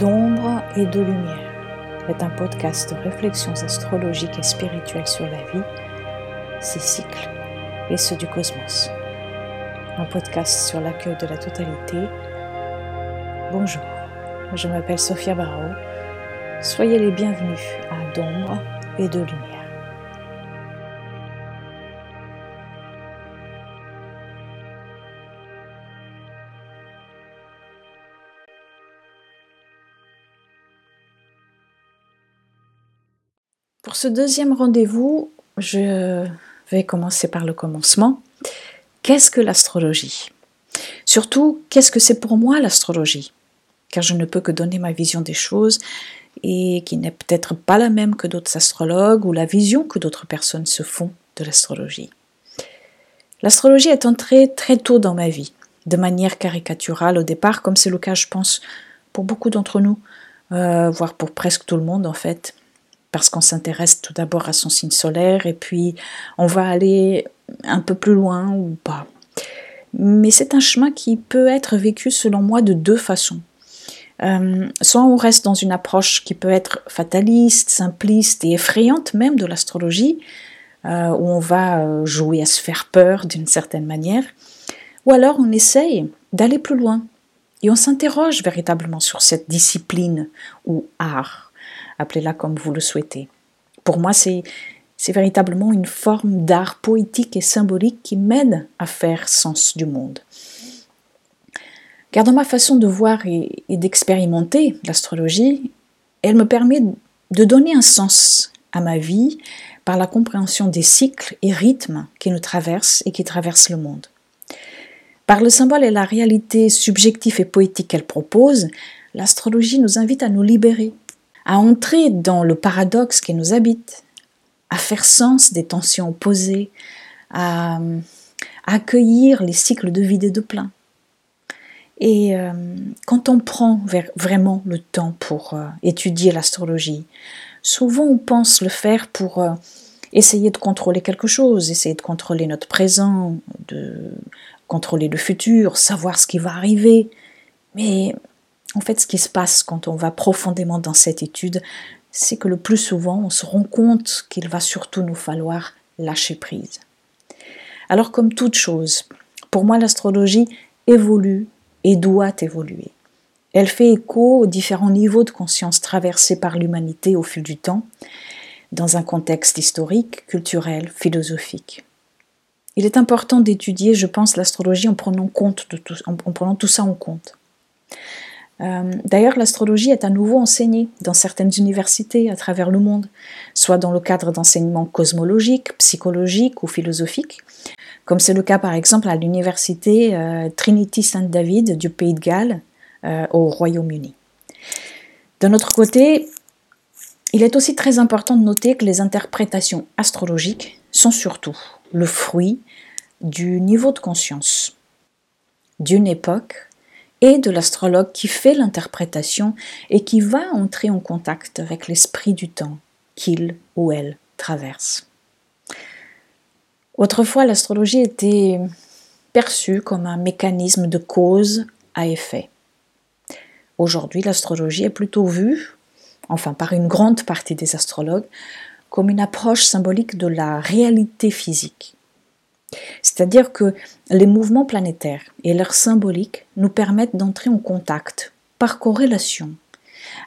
D'ombre et de lumière est un podcast de réflexions astrologiques et spirituelles sur la vie, ses cycles et ceux du cosmos. Un podcast sur l'accueil de la totalité. Bonjour, je m'appelle Sophia Barrault. Soyez les bienvenus à D'ombre et de lumière. Pour ce deuxième rendez-vous, je vais commencer par le commencement. Qu'est-ce que l'astrologie? Surtout, qu'est-ce que c'est pour moi l'astrologie? Car je ne peux que donner ma vision des choses et qui n'est peut-être pas la même que d'autres astrologues ou la vision que d'autres personnes se font de l'astrologie. L'astrologie est entrée très tôt dans ma vie, de manière caricaturale au départ, comme c'est le cas, je pense, pour beaucoup d'entre nous, euh, voire pour presque tout le monde en fait parce qu'on s'intéresse tout d'abord à son signe solaire et puis on va aller un peu plus loin ou pas. Mais c'est un chemin qui peut être vécu selon moi de deux façons. Euh, soit on reste dans une approche qui peut être fataliste, simpliste et effrayante même de l'astrologie, euh, où on va euh, jouer à se faire peur d'une certaine manière, ou alors on essaye d'aller plus loin et on s'interroge véritablement sur cette discipline ou art appelez-la comme vous le souhaitez. Pour moi, c'est véritablement une forme d'art poétique et symbolique qui m'aide à faire sens du monde. Car dans ma façon de voir et, d'expérimenter l'astrologie, elle me permet de donner un sens à ma vie par la compréhension des cycles et rythmes qui nous traversent et qui traversent le monde. Par le symbole et la réalité subjective et poétique qu'elle propose, l'astrologie nous invite à nous libérer à entrer dans le paradoxe qui nous habite, à faire sens des tensions opposées, à, accueillir les cycles de vide et de plein. Et quand on prend vraiment le temps pour euh, étudier l'astrologie, souvent on pense le faire pour euh, essayer de contrôler quelque chose, essayer de contrôler notre présent, de contrôler le futur, savoir ce qui va arriver. Mais en fait, ce qui se passe quand on va profondément dans cette étude, c'est que le plus souvent, on se rend compte qu'il va surtout nous falloir lâcher prise. Alors, comme toute chose, pour moi, l'astrologie évolue et doit évoluer. Elle fait écho aux différents niveaux de conscience traversés par l'humanité au fil du temps, dans un contexte historique, culturel, philosophique. Il est important d'étudier, je pense, l'astrologie en prenant, tout ça en compte. Euh, d'ailleurs, l'astrologie est à nouveau enseignée dans certaines universités à travers le monde, soit dans le cadre d'enseignements cosmologiques, psychologiques ou philosophiques, comme c'est le cas par exemple à l'université euh, Trinity St. David du Pays de Galles euh, au Royaume-Uni. D'un autre côté, il est aussi très important de noter que les interprétations astrologiques sont surtout le fruit du niveau de conscience d'une époque et de l'astrologue qui fait l'interprétation et qui va entrer en contact avec l'esprit du temps qu'il ou elle traverse. Autrefois, l'astrologie était perçue comme un mécanisme de cause à effet. Aujourd'hui, l'astrologie est plutôt vue, enfin par une grande partie des astrologues, comme une approche symbolique de la réalité physique. C'est-à-dire que les mouvements planétaires et leur symbolique nous permettent d'entrer en contact, par corrélation,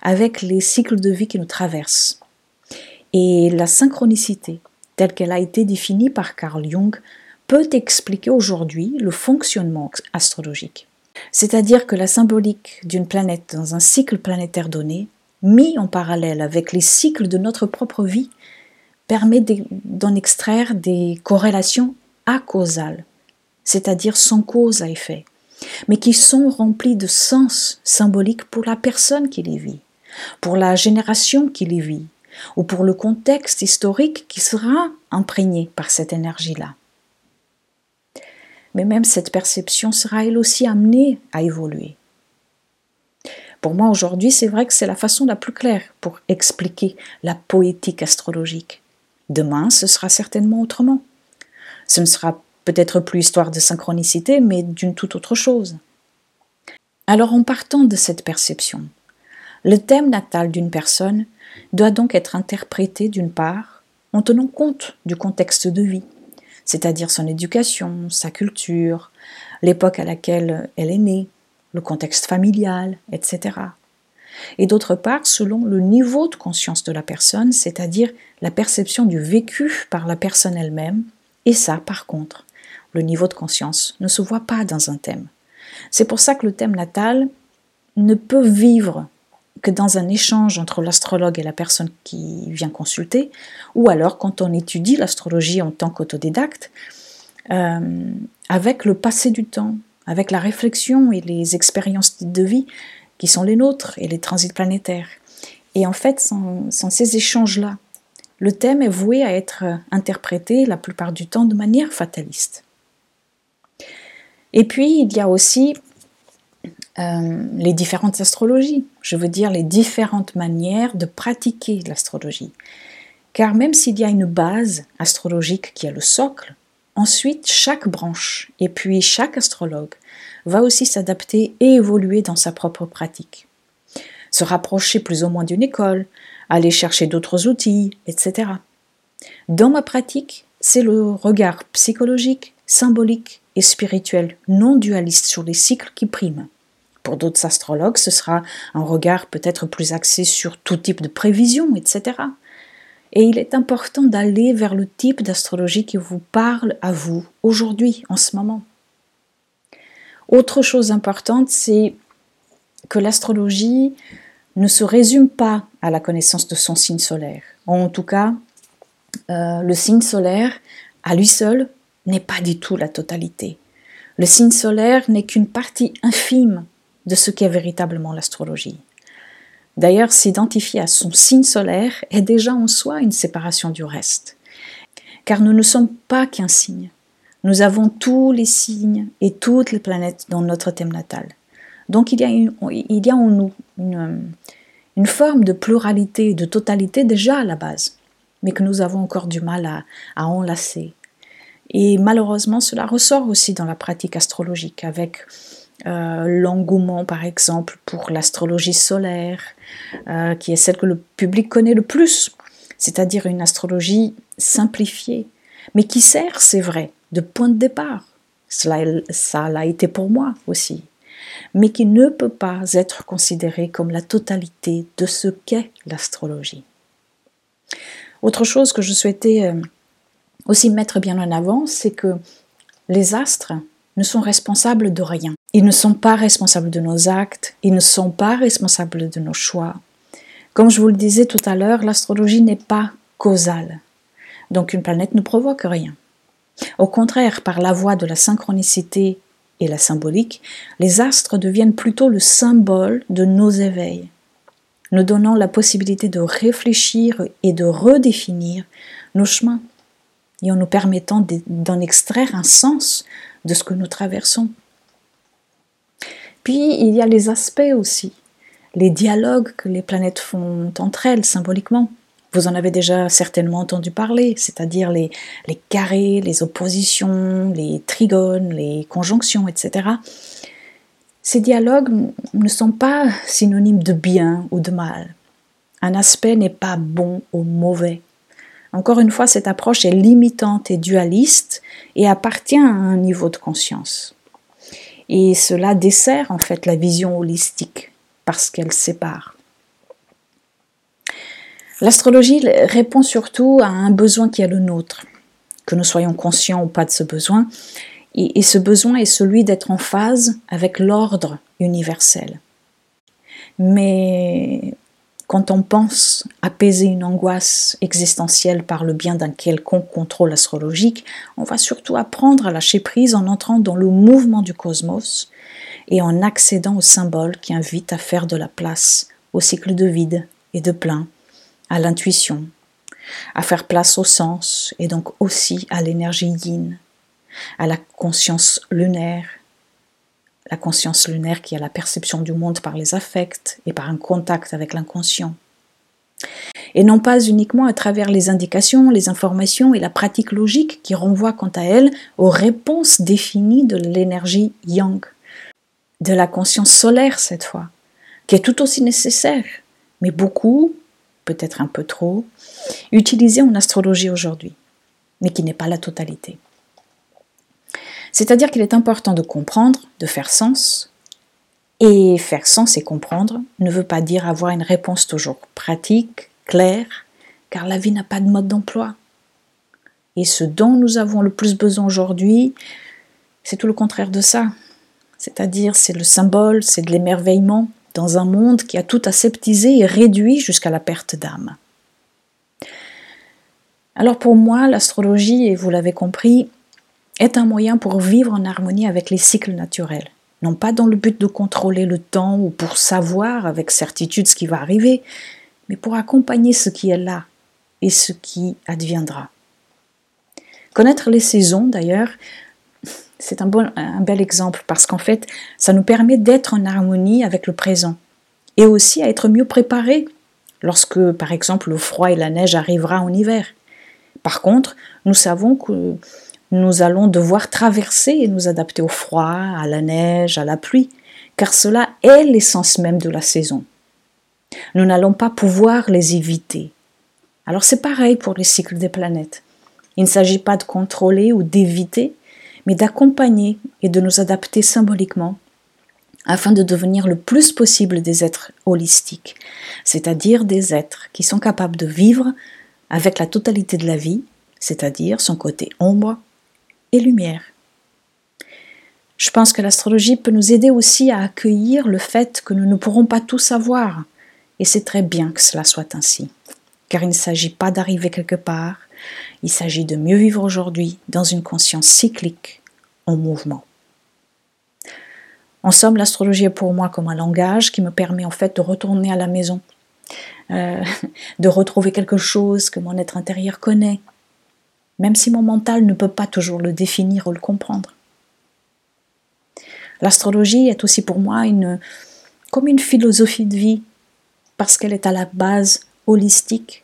avec les cycles de vie qui nous traversent. Et la synchronicité, telle qu'elle a été définie par Carl Jung, peut expliquer aujourd'hui le fonctionnement astrologique. C'est-à-dire que la symbolique d'une planète dans un cycle planétaire donné, mis en parallèle avec les cycles de notre propre vie, permet d'en extraire des corrélations acausales, c'est-à-dire sans cause à effet, mais qui sont remplis de sens symbolique pour la personne qui les vit, pour la génération qui les vit, ou pour le contexte historique qui sera imprégné par cette énergie-là. Mais même cette perception sera elle aussi amenée à évoluer. Pour moi aujourd'hui, c'est vrai que c'est la façon la plus claire pour expliquer la poétique astrologique. Demain, ce sera certainement autrement. Ce ne sera peut-être plus histoire de synchronicité, mais d'une toute autre chose. Alors en partant de cette perception, Le thème natal d'une personne doit donc être interprété d'une part en tenant compte du contexte de vie, c'est-à-dire son éducation, sa culture, l'époque à laquelle elle est née, le contexte familial, etc. Et d'autre part, selon le niveau de conscience de la personne, c'est-à-dire la perception du vécu par la personne elle-même, et ça, par contre, le niveau de conscience ne se voit pas dans un thème. C'est pour ça que le thème natal ne peut vivre que dans un échange entre l'astrologue et la personne qui vient consulter, ou alors quand on étudie l'astrologie en tant qu'autodidacte, euh, avec le passé du temps, avec la réflexion et les expériences de vie qui sont les nôtres et les transits planétaires. Et en fait, sans, ces échanges-là, le thème est voué à être interprété la plupart du temps de manière fataliste. Et puis, il y a aussi euh, les différentes astrologies, je veux dire les différentes manières de pratiquer l'astrologie. Car même s'il y a une base astrologique qui est le socle, ensuite chaque branche et puis chaque astrologue va aussi s'adapter et évoluer dans sa propre pratique. Se rapprocher plus ou moins d'une école, aller chercher d'autres outils, etc. Dans ma pratique, c'est le regard psychologique, symbolique et spirituel non dualiste sur les cycles qui priment. Pour d'autres astrologues, ce sera un regard peut-être plus axé sur tout type de prévision, etc. Et il est important d'aller vers le type d'astrologie qui vous parle à vous aujourd'hui, en ce moment. Autre chose importante, c'est que l'astrologie ne se résume pas à la connaissance de son signe solaire. En tout cas, euh, le signe solaire, à lui seul, n'est pas du tout la totalité. Le signe solaire n'est qu'une partie infime de ce qu'est véritablement l'astrologie. D'ailleurs, s'identifier à son signe solaire est déjà en soi une séparation du reste. Car nous ne sommes pas qu'un signe. Nous avons tous les signes et toutes les planètes dans notre thème natal. Donc il y a, en nous une, forme de pluralité de totalité déjà à la base, mais que nous avons encore du mal à, à enlacer. Et malheureusement, cela ressort aussi dans la pratique astrologique avec euh, l'engouement, par exemple, pour l'astrologie solaire, euh, qui est celle que le public connaît le plus, c'est-à-dire une astrologie simplifiée, mais qui sert, c'est vrai, de point de départ. Cela, ça l'a été pour moi aussi, mais qui ne peut pas être considéré comme la totalité de ce qu'est l'astrologie. Autre chose que je souhaitais euh, aussi mettre bien en avant, c'est que les astres ne sont responsables de rien. Ils ne sont pas responsables de nos actes, ils ne sont pas responsables de nos choix. Comme je vous le disais tout à l'heure, l'astrologie n'est pas causale. Donc une planète ne provoque rien. Au contraire, par la voie de la synchronicité et la symbolique, les astres deviennent plutôt le symbole de nos éveils, nous donnant la possibilité de réfléchir et de redéfinir nos chemins, et en nous permettant d'en extraire un sens de ce que nous traversons. Puis il y a les aspects aussi, les dialogues que les planètes font entre elles symboliquement. Vous en avez déjà certainement entendu parler, c'est-à-dire les, carrés, les oppositions, les trigones, les conjonctions, etc. Ces dialogues ne sont pas synonymes de bien ou de mal. Un aspect n'est pas bon ou mauvais. Encore une fois, cette approche est limitante et dualiste et appartient à un niveau de conscience. Et cela dessert en fait la vision holistique parce qu'elle sépare. L'astrologie répond surtout à un besoin qui est le nôtre, que nous soyons conscients ou pas de ce besoin, et, ce besoin est celui d'être en phase avec l'ordre universel. Mais quand on pense apaiser une angoisse existentielle par le bien d'un quelconque contrôle astrologique, on va surtout apprendre à lâcher prise en entrant dans le mouvement du cosmos et en accédant aux symboles qui invitent à faire de la place au cycle de vide et de plein, à l'intuition, à faire place au sens et donc aussi à l'énergie yin, à la conscience lunaire la conscience lunaire qui a la perception du monde par les affects et par un contact avec l'inconscient. Et non pas uniquement à travers les indications, les informations et la pratique logique qui renvoient quant à elles aux réponses définies de l'énergie yang, de la conscience solaire cette fois, qui est tout aussi nécessaire, mais beaucoup, peut-être un peu trop, utilisé en astrologie aujourd'hui, mais qui n'est pas la totalité. C'est-à-dire qu'il est important de comprendre, de faire sens, et faire sens et comprendre ne veut pas dire avoir une réponse toujours pratique, claire, car la vie n'a pas de mode d'emploi. Et ce dont nous avons le plus besoin aujourd'hui, c'est tout le contraire de ça. C'est-à-dire, c'est le symbole, c'est de l'émerveillement dans un monde qui a tout aseptisé et réduit jusqu'à la perte d'âme. Alors pour moi, l'astrologie, et vous l'avez compris, est un moyen pour vivre en harmonie avec les cycles naturels non pas dans le but de contrôler le temps ou pour savoir avec certitude ce qui va arriver, mais pour accompagner ce qui est là et ce qui adviendra. Connaître les saisons, d'ailleurs, c'est un, bon, un bel exemple parce qu'en fait, ça nous permet d'être en harmonie avec le présent et aussi à être mieux préparés lorsque, par exemple, le froid et la neige arrivera en hiver. Par contre, nous savons que nous allons devoir traverser et nous adapter au froid, à la neige, à la pluie, car cela est l'essence même de la saison. Nous n'allons pas pouvoir les éviter. Alors c'est pareil pour les cycles des planètes. Il ne s'agit pas de contrôler ou d'éviter, mais d'accompagner et de nous adapter symboliquement afin de devenir le plus possible des êtres holistiques, c'est-à-dire des êtres qui sont capables de vivre avec la totalité de la vie, c'est-à-dire son côté ombre, lumière. Je pense que l'astrologie peut nous aider aussi à accueillir le fait que nous ne pourrons pas tout savoir, et c'est très bien que cela soit ainsi, car il ne s'agit pas d'arriver quelque part, il s'agit de mieux vivre aujourd'hui dans une conscience cyclique, en mouvement. En somme, l'astrologie est pour moi comme un langage qui me permet en fait de retourner à la maison, euh, de retrouver quelque chose que mon être intérieur connaît, même si mon mental ne peut pas toujours le définir ou le comprendre. L'astrologie est aussi pour moi comme une philosophie de vie, parce qu'elle est à la base holistique,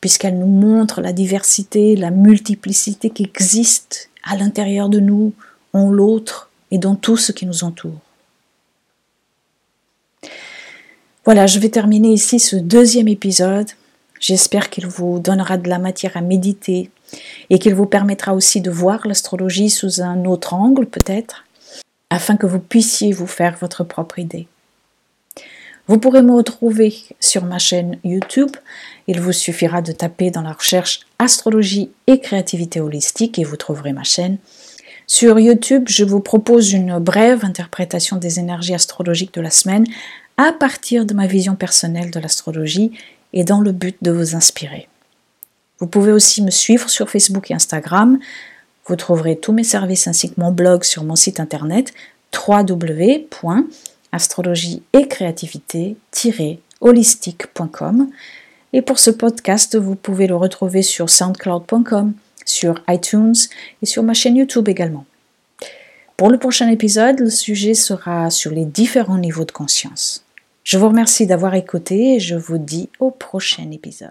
puisqu'elle nous montre la diversité, la multiplicité qui existe à l'intérieur de nous, en l'autre et dans tout ce qui nous entoure. Voilà, je vais terminer ici ce deuxième épisode. J'espère qu'il vous donnera de la matière à méditer, et qu'il vous permettra aussi de voir l'astrologie sous un autre angle peut-être, afin que vous puissiez vous faire votre propre idée. Vous pourrez me retrouver sur ma chaîne YouTube. Il vous suffira de taper dans la recherche astrologie et créativité holistique et vous trouverez ma chaîne. Sur YouTube, je vous propose une brève interprétation des énergies astrologiques de la semaine à partir de ma vision personnelle de l'astrologie et dans le but de vous inspirer. Vous pouvez aussi me suivre sur Facebook et Instagram. Vous trouverez tous mes services ainsi que mon blog sur mon site internet www.astrologie et créativité-holistique.com. Et pour ce podcast, vous pouvez le retrouver sur soundcloud.com, sur iTunes et sur ma chaîne YouTube également. Pour le prochain épisode, le sujet sera sur les différents niveaux de conscience. Je vous remercie d'avoir écouté et je vous dis au prochain épisode.